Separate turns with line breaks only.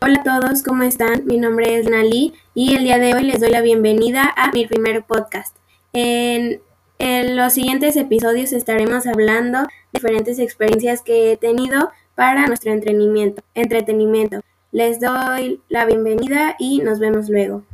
Hola a todos, ¿cómo están? Mi nombre es Nali y el día de hoy les doy la bienvenida a mi primer podcast. En, los siguientes episodios estaremos hablando de diferentes experiencias que he tenido para nuestro entretenimiento. Les doy la bienvenida y nos vemos luego.